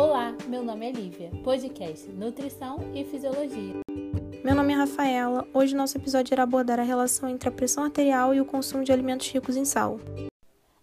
Olá, meu nome é Lívia, podcast Nutrição e Fisiologia. Meu nome é Rafaela. Hoje nosso episódio irá abordar a relação entre a pressão arterial e o consumo de alimentos ricos em sal.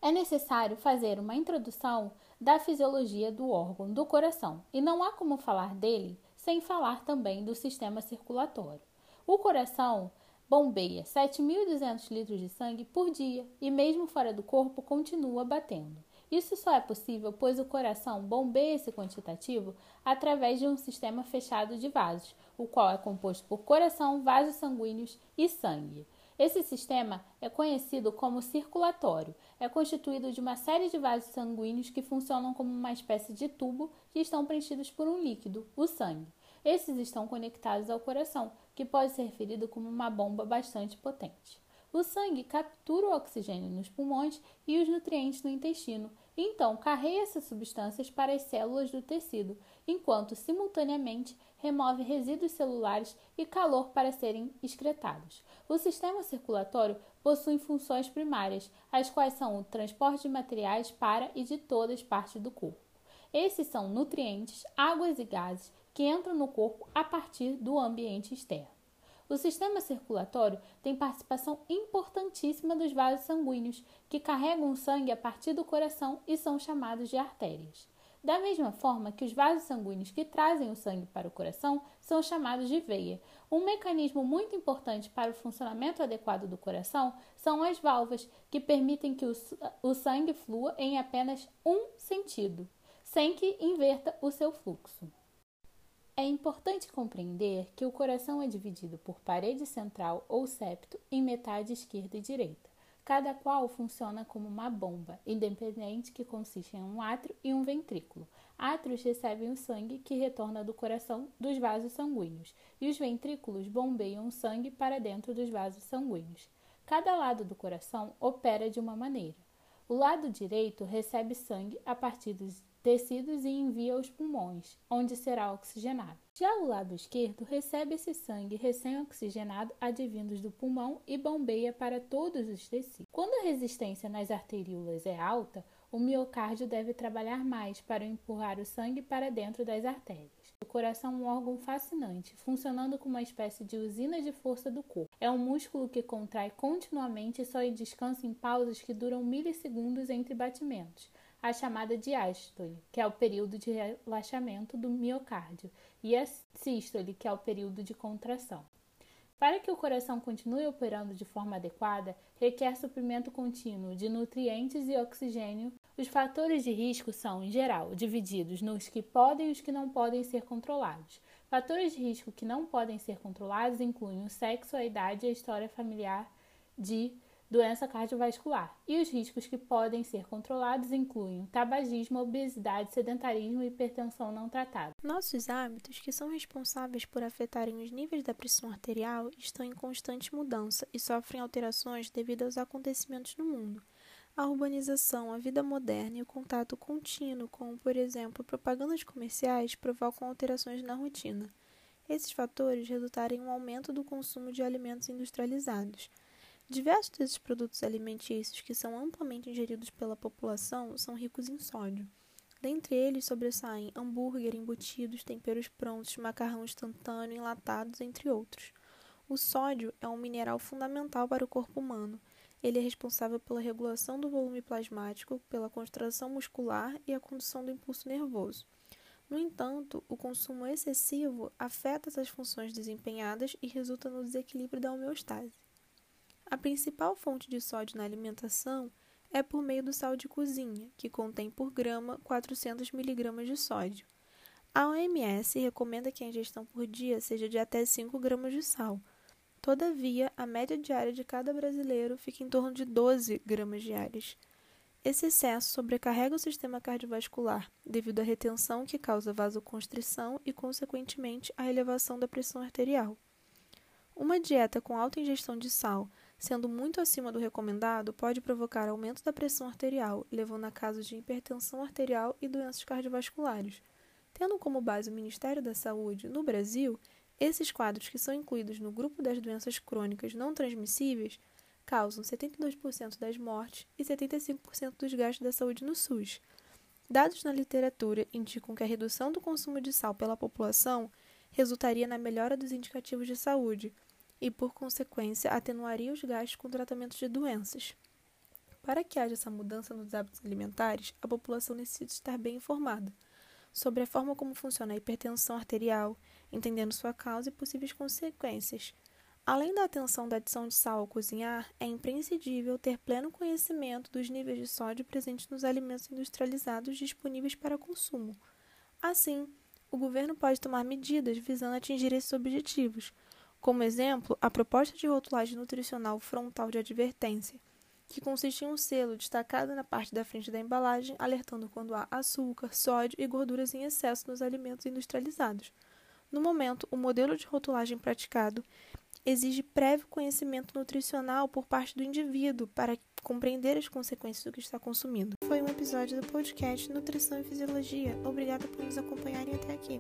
É necessário fazer uma introdução da fisiologia do órgão do coração, e não há como falar dele sem falar também do sistema circulatório. O coração bombeia 7.200 litros de sangue por dia e, mesmo fora do corpo, continua batendo. Isso só é possível pois o coração bombeia esse quantitativo através de um sistema fechado de vasos, o qual é composto por coração, vasos sanguíneos e sangue. Esse sistema é conhecido como circulatório. É constituído de uma série de vasos sanguíneos que funcionam como uma espécie de tubo que estão preenchidos por um líquido, o sangue. Esses estão conectados ao coração, que pode ser referido como uma bomba bastante potente. O sangue captura o oxigênio nos pulmões e os nutrientes no intestino, e então carrega essas substâncias para as células do tecido, enquanto simultaneamente remove resíduos celulares e calor para serem excretados. O sistema circulatório possui funções primárias, as quais são o transporte de materiais para e de todas as partes do corpo. Esses são nutrientes, águas e gases que entram no corpo a partir do ambiente externo. O sistema circulatório tem participação importantíssima dos vasos sanguíneos, que carregam o sangue a partir do coração e são chamados de artérias. Da mesma forma que os vasos sanguíneos que trazem o sangue para o coração são chamados de veia. Um mecanismo muito importante para o funcionamento adequado do coração são as válvulas, que permitem que o sangue flua em apenas um sentido, sem que inverta o seu fluxo. É importante compreender que o coração é dividido por parede central ou septo em metade esquerda e direita, cada qual funciona como uma bomba, independente que consiste em um átrio e um ventrículo. Átrios recebem o sangue que retorna do coração dos vasos sanguíneos, e os ventrículos bombeiam o sangue para dentro dos vasos sanguíneos. Cada lado do coração opera de uma maneira. O lado direito recebe sangue a partir dos tecidos e envia aos pulmões, onde será oxigenado. Já o lado esquerdo recebe esse sangue recém-oxigenado advindos do pulmão e bombeia para todos os tecidos. Quando a resistência nas arteríolas é alta, o miocárdio deve trabalhar mais para empurrar o sangue para dentro das artérias. O coração é um órgão fascinante, funcionando como uma espécie de usina de força do corpo. É um músculo que contrai continuamente e só descansa em pausas que duram milissegundos entre batimentos a chamada diástole, que é o período de relaxamento do miocárdio, e a sístole, que é o período de contração. Para que o coração continue operando de forma adequada, requer suprimento contínuo de nutrientes e oxigênio. Os fatores de risco são, em geral, divididos nos que podem e os que não podem ser controlados. Fatores de risco que não podem ser controlados incluem o sexo, a idade e a história familiar de doença cardiovascular. E os riscos que podem ser controlados incluem tabagismo, obesidade, sedentarismo e hipertensão não tratada. Nossos hábitos, que são responsáveis por afetarem os níveis da pressão arterial, estão em constante mudança e sofrem alterações devido aos acontecimentos no mundo. A urbanização, a vida moderna e o contato contínuo, como por exemplo propagandas comerciais, provocam alterações na rotina. Esses fatores resultaram em um aumento do consumo de alimentos industrializados. Diversos desses produtos alimentícios que são amplamente ingeridos pela população são ricos em sódio. Dentre eles sobressaem hambúrguer, embutidos, temperos prontos, macarrão instantâneo, enlatados, entre outros. O sódio é um mineral fundamental para o corpo humano. Ele é responsável pela regulação do volume plasmático, pela contração muscular e a condução do impulso nervoso. No entanto, o consumo excessivo afeta essas funções desempenhadas e resulta no desequilíbrio da homeostase. A principal fonte de sódio na alimentação é por meio do sal de cozinha, que contém por grama 400 mg de sódio. A OMS recomenda que a ingestão por dia seja de até 5 gramas de sal. Todavia, a média diária de cada brasileiro fica em torno de 12 gramas diárias. Esse excesso sobrecarrega o sistema cardiovascular, devido à retenção que causa vasoconstrição e, consequentemente, a elevação da pressão arterial. Uma dieta com alta ingestão de sal, sendo muito acima do recomendado, pode provocar aumento da pressão arterial, levando a casos de hipertensão arterial e doenças cardiovasculares. Tendo como base o Ministério da Saúde, no Brasil, esses quadros que são incluídos no grupo das doenças crônicas não transmissíveis causam 72% das mortes e 75% dos gastos da saúde no SUS. Dados na literatura indicam que a redução do consumo de sal pela população resultaria na melhora dos indicativos de saúde e, por consequência, atenuaria os gastos com tratamentos de doenças. Para que haja essa mudança nos hábitos alimentares, a população necessita estar bem informada sobre a forma como funciona a hipertensão arterial, entendendo sua causa e possíveis consequências. Além da atenção da adição de sal ao cozinhar, é imprescindível ter pleno conhecimento dos níveis de sódio presentes nos alimentos industrializados disponíveis para consumo. Assim, o governo pode tomar medidas visando atingir esses objetivos. Como exemplo, a proposta de rotulagem nutricional frontal de advertência, que consiste em um selo destacado na parte da frente da embalagem, alertando quando há açúcar, sódio e gorduras em excesso nos alimentos industrializados. No momento, o modelo de rotulagem praticado exige prévio conhecimento nutricional por parte do indivíduo para compreender as consequências do que está consumindo. Foi um episódio do podcast Nutrição e Fisiologia. Obrigada por nos acompanharem até aqui.